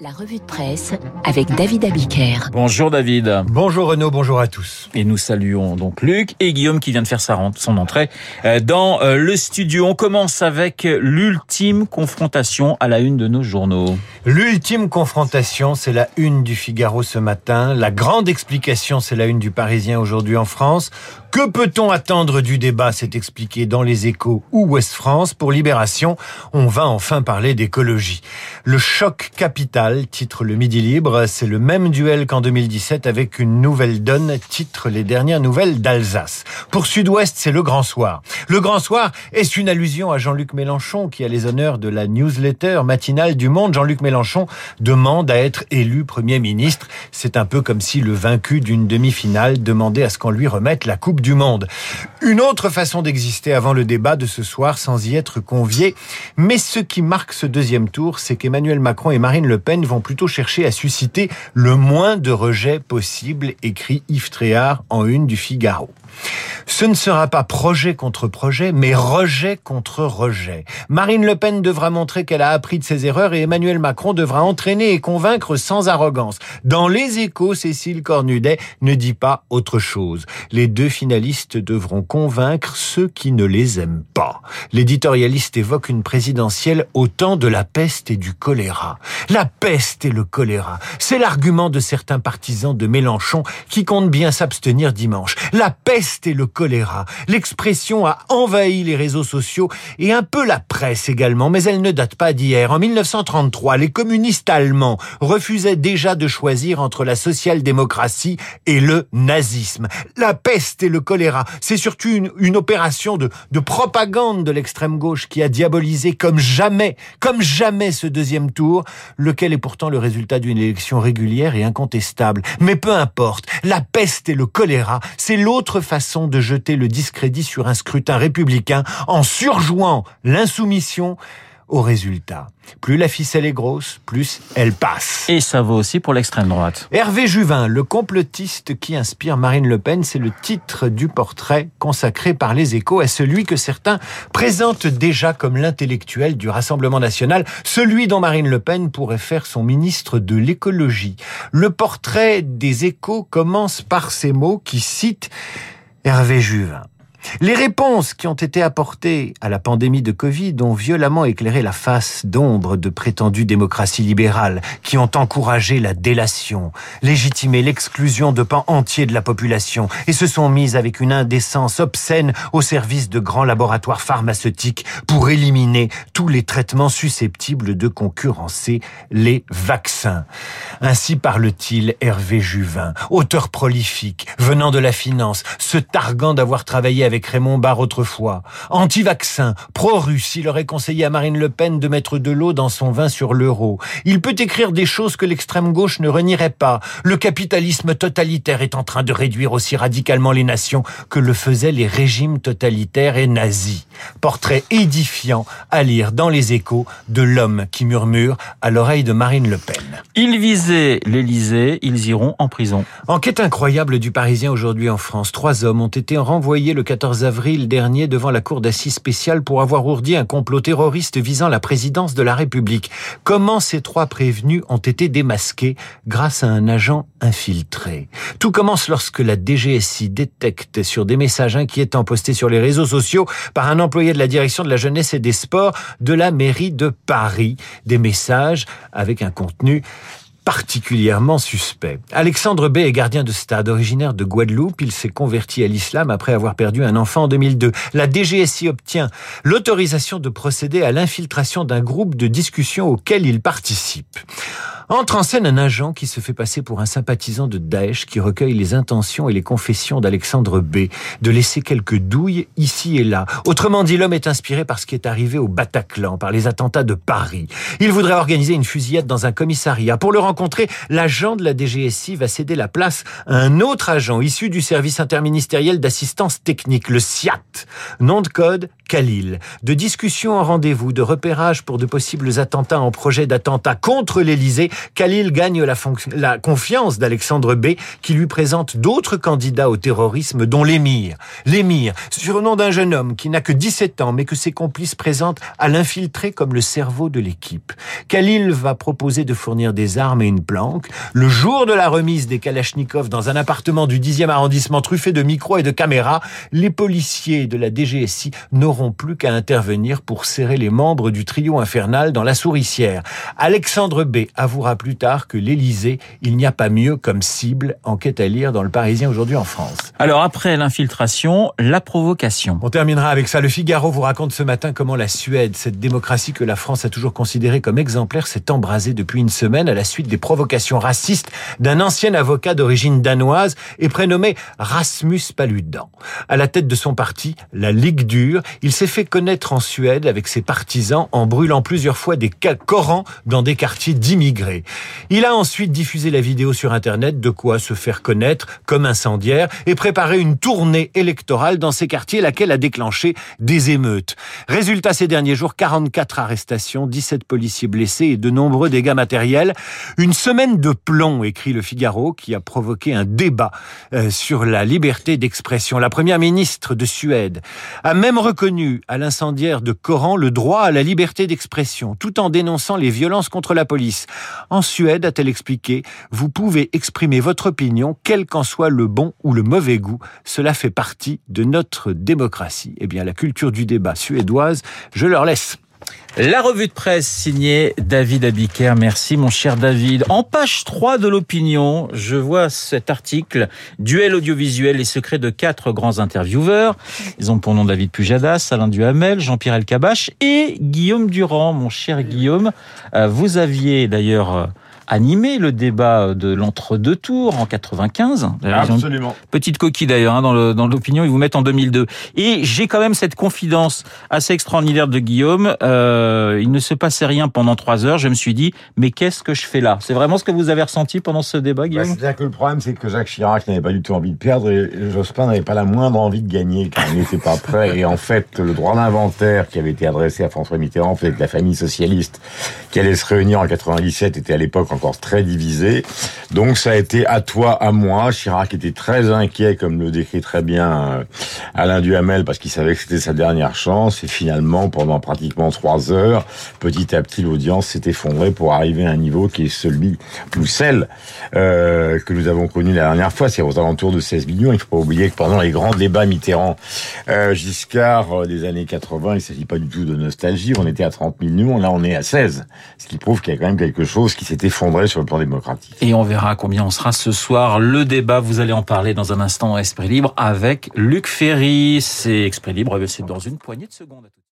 La revue de presse avec David Abiker. Bonjour David. Bonjour Renaud, bonjour à tous. Et nous saluons donc Luc et Guillaume qui vient de faire sa rente, son entrée euh, dans euh, le studio. On commence avec l'ultime confrontation à la une de nos journaux. L'ultime confrontation, c'est la une du Figaro ce matin. La grande explication, c'est la une du Parisien aujourd'hui en France. Que peut-on attendre du débat C'est expliqué dans les échos ou Ouest France. Pour Libération, on va enfin parler d'écologie. Le choc capital, titre le Midi Libre, c'est le même duel qu'en 2017 avec une nouvelle donne, titre les dernières nouvelles d'Alsace. Pour Sud-Ouest, c'est le grand soir. Le grand soir est une allusion à Jean-Luc Mélenchon qui a les honneurs de la newsletter matinale du Monde. Jean-Luc Mélenchon demande à être élu Premier ministre. C'est un peu comme si le vaincu d'une demi-finale demandait à ce qu'on lui remette la Coupe monde. Une autre façon d'exister avant le débat de ce soir sans y être convié. Mais ce qui marque ce deuxième tour, c'est qu'Emmanuel Macron et Marine Le Pen vont plutôt chercher à susciter le moins de rejets possible, écrit Yves Tréhard en une du Figaro. Ce ne sera pas projet contre projet, mais rejet contre rejet. Marine Le Pen devra montrer qu'elle a appris de ses erreurs et Emmanuel Macron devra entraîner et convaincre sans arrogance. Dans les échos, Cécile Cornudet ne dit pas autre chose. Les deux finalistes devront convaincre ceux qui ne les aiment pas. L'éditorialiste évoque une présidentielle au temps de la peste et du choléra. La peste et le choléra, c'est l'argument de certains partisans de Mélenchon qui comptent bien s'abstenir dimanche. La peste et le choléra. L'expression a envahi les réseaux sociaux et un peu la presse également, mais elle ne date pas d'hier. En 1933, les communistes allemands refusaient déjà de choisir entre la social-démocratie et le nazisme. La peste et le choléra, c'est surtout une, une opération de, de propagande de l'extrême gauche qui a diabolisé comme jamais, comme jamais ce deuxième tour, lequel est pourtant le résultat d'une élection régulière et incontestable. Mais peu importe, la peste et le choléra, c'est l'autre façon de jeter le discrédit sur un scrutin républicain en surjouant l'insoumission au résultat. Plus la ficelle est grosse, plus elle passe. Et ça vaut aussi pour l'extrême droite. Hervé Juvin, le complotiste qui inspire Marine Le Pen, c'est le titre du portrait consacré par les échos à celui que certains présentent déjà comme l'intellectuel du Rassemblement national, celui dont Marine Le Pen pourrait faire son ministre de l'écologie. Le portrait des échos commence par ces mots qui citent Hervé Juvin. Les réponses qui ont été apportées à la pandémie de Covid ont violemment éclairé la face d'ombre de prétendues démocraties libérales qui ont encouragé la délation, légitimé l'exclusion de pans entiers de la population et se sont mises avec une indécence obscène au service de grands laboratoires pharmaceutiques pour éliminer tous les traitements susceptibles de concurrencer les vaccins. Ainsi parle-t-il Hervé Juvin, auteur prolifique, venant de la finance, se targuant d'avoir travaillé avec avec Raymond Barre autrefois. Anti-vaccin, pro-russe, il aurait conseillé à Marine Le Pen de mettre de l'eau dans son vin sur l'euro. Il peut écrire des choses que l'extrême gauche ne renierait pas. Le capitalisme totalitaire est en train de réduire aussi radicalement les nations que le faisaient les régimes totalitaires et nazis. Portrait édifiant à lire dans les échos de l'homme qui murmure à l'oreille de Marine Le Pen. Ils visaient l'Élysée, ils iront en prison. Enquête incroyable du Parisien aujourd'hui en France. Trois hommes ont été renvoyés le 14 14 avril dernier devant la cour d'assises spéciale pour avoir ourdi un complot terroriste visant la présidence de la République. Comment ces trois prévenus ont été démasqués grâce à un agent infiltré? Tout commence lorsque la DGSI détecte sur des messages inquiétants postés sur les réseaux sociaux par un employé de la direction de la jeunesse et des sports de la mairie de Paris des messages avec un contenu particulièrement suspect. Alexandre B est gardien de stade, originaire de Guadeloupe. Il s'est converti à l'islam après avoir perdu un enfant en 2002. La DGSI obtient l'autorisation de procéder à l'infiltration d'un groupe de discussion auquel il participe. Entre en scène un agent qui se fait passer pour un sympathisant de Daesh qui recueille les intentions et les confessions d'Alexandre B, de laisser quelques douilles ici et là. Autrement dit, l'homme est inspiré par ce qui est arrivé au Bataclan, par les attentats de Paris. Il voudrait organiser une fusillade dans un commissariat. Pour le rencontrer, l'agent de la DGSI va céder la place à un autre agent issu du service interministériel d'assistance technique, le SIAT. Nom de code, Khalil. De discussion en rendez-vous, de repérage pour de possibles attentats en projet d'attentat contre l'Élysée, Khalil gagne la, confiance d'Alexandre B, qui lui présente d'autres candidats au terrorisme, dont l'émir. L'émir, surnom d'un jeune homme qui n'a que 17 ans, mais que ses complices présentent à l'infiltrer comme le cerveau de l'équipe. Khalil va proposer de fournir des armes et une planque. Le jour de la remise des Kalachnikov dans un appartement du 10e arrondissement truffé de micros et de caméras, les policiers de la DGSI n'auront plus qu'à intervenir pour serrer les membres du trio infernal dans la souricière. Alexandre B plus tard que l'Élysée, il n'y a pas mieux comme cible. Enquête à lire dans le Parisien aujourd'hui en France. Alors après l'infiltration, la provocation. On terminera avec ça. Le Figaro vous raconte ce matin comment la Suède, cette démocratie que la France a toujours considérée comme exemplaire, s'est embrasée depuis une semaine à la suite des provocations racistes d'un ancien avocat d'origine danoise et prénommé Rasmus Paludan. À la tête de son parti, la Ligue dure, il s'est fait connaître en Suède avec ses partisans en brûlant plusieurs fois des Corans dans des quartiers d'immigrés. Il a ensuite diffusé la vidéo sur Internet, de quoi se faire connaître comme incendiaire et préparer une tournée électorale dans ces quartiers, laquelle a déclenché des émeutes. Résultat ces derniers jours, 44 arrestations, 17 policiers blessés et de nombreux dégâts matériels. Une semaine de plomb, écrit le Figaro, qui a provoqué un débat euh, sur la liberté d'expression. La première ministre de Suède a même reconnu à l'incendiaire de Coran le droit à la liberté d'expression, tout en dénonçant les violences contre la police. En Suède, a-t-elle expliqué, vous pouvez exprimer votre opinion, quel qu'en soit le bon ou le mauvais goût. Cela fait partie de notre démocratie. Eh bien, la culture du débat suédoise, je leur laisse. La revue de presse signée David Abiker. Merci mon cher David. En page 3 de l'opinion, je vois cet article Duel audiovisuel et secrets de quatre grands intervieweurs. Ils ont pour nom David Pujadas, Alain Duhamel, Jean-Pierre Elkabach et Guillaume Durand. Mon cher Guillaume, euh, vous aviez d'ailleurs euh, animé le débat de l'entre-deux tours en 95. Absolument. Petite coquille d'ailleurs hein, dans l'opinion, ils vous mettent en 2002. Et j'ai quand même cette confidence assez extraordinaire de Guillaume. Euh, il ne se passait rien pendant trois heures. Je me suis dit, mais qu'est-ce que je fais là? C'est vraiment ce que vous avez ressenti pendant ce débat, bah, Guillaume? C'est-à-dire que le problème, c'est que Jacques Chirac n'avait pas du tout envie de perdre et Jospin n'avait pas la moindre envie de gagner car il n'était pas prêt. Et en fait, le droit d'inventaire qui avait été adressé à François Mitterrand, fait la famille socialiste qui allait se réunir en 97 était à l'époque encore très divisé. Donc ça a été à toi, à moi. Chirac était très inquiet, comme le décrit très bien euh, Alain Duhamel, parce qu'il savait que c'était sa dernière chance. Et finalement, pendant pratiquement trois heures, petit à petit, l'audience s'est effondrée pour arriver à un niveau qui est celui ou celle euh, que nous avons connu la dernière fois, c'est aux alentours de 16 millions. Il faut pas oublier que pendant les grands débats Mitterrand, euh, Giscard des années 80, il s'agit pas du tout de nostalgie. On était à 30 millions, là on est à 16, ce qui prouve qu'il y a quand même quelque chose qui s'est effondré Et on verra combien on sera ce soir. Le débat, vous allez en parler dans un instant Esprit Libre avec Luc Ferry. C'est Esprit Libre, c'est dans une poignée de secondes.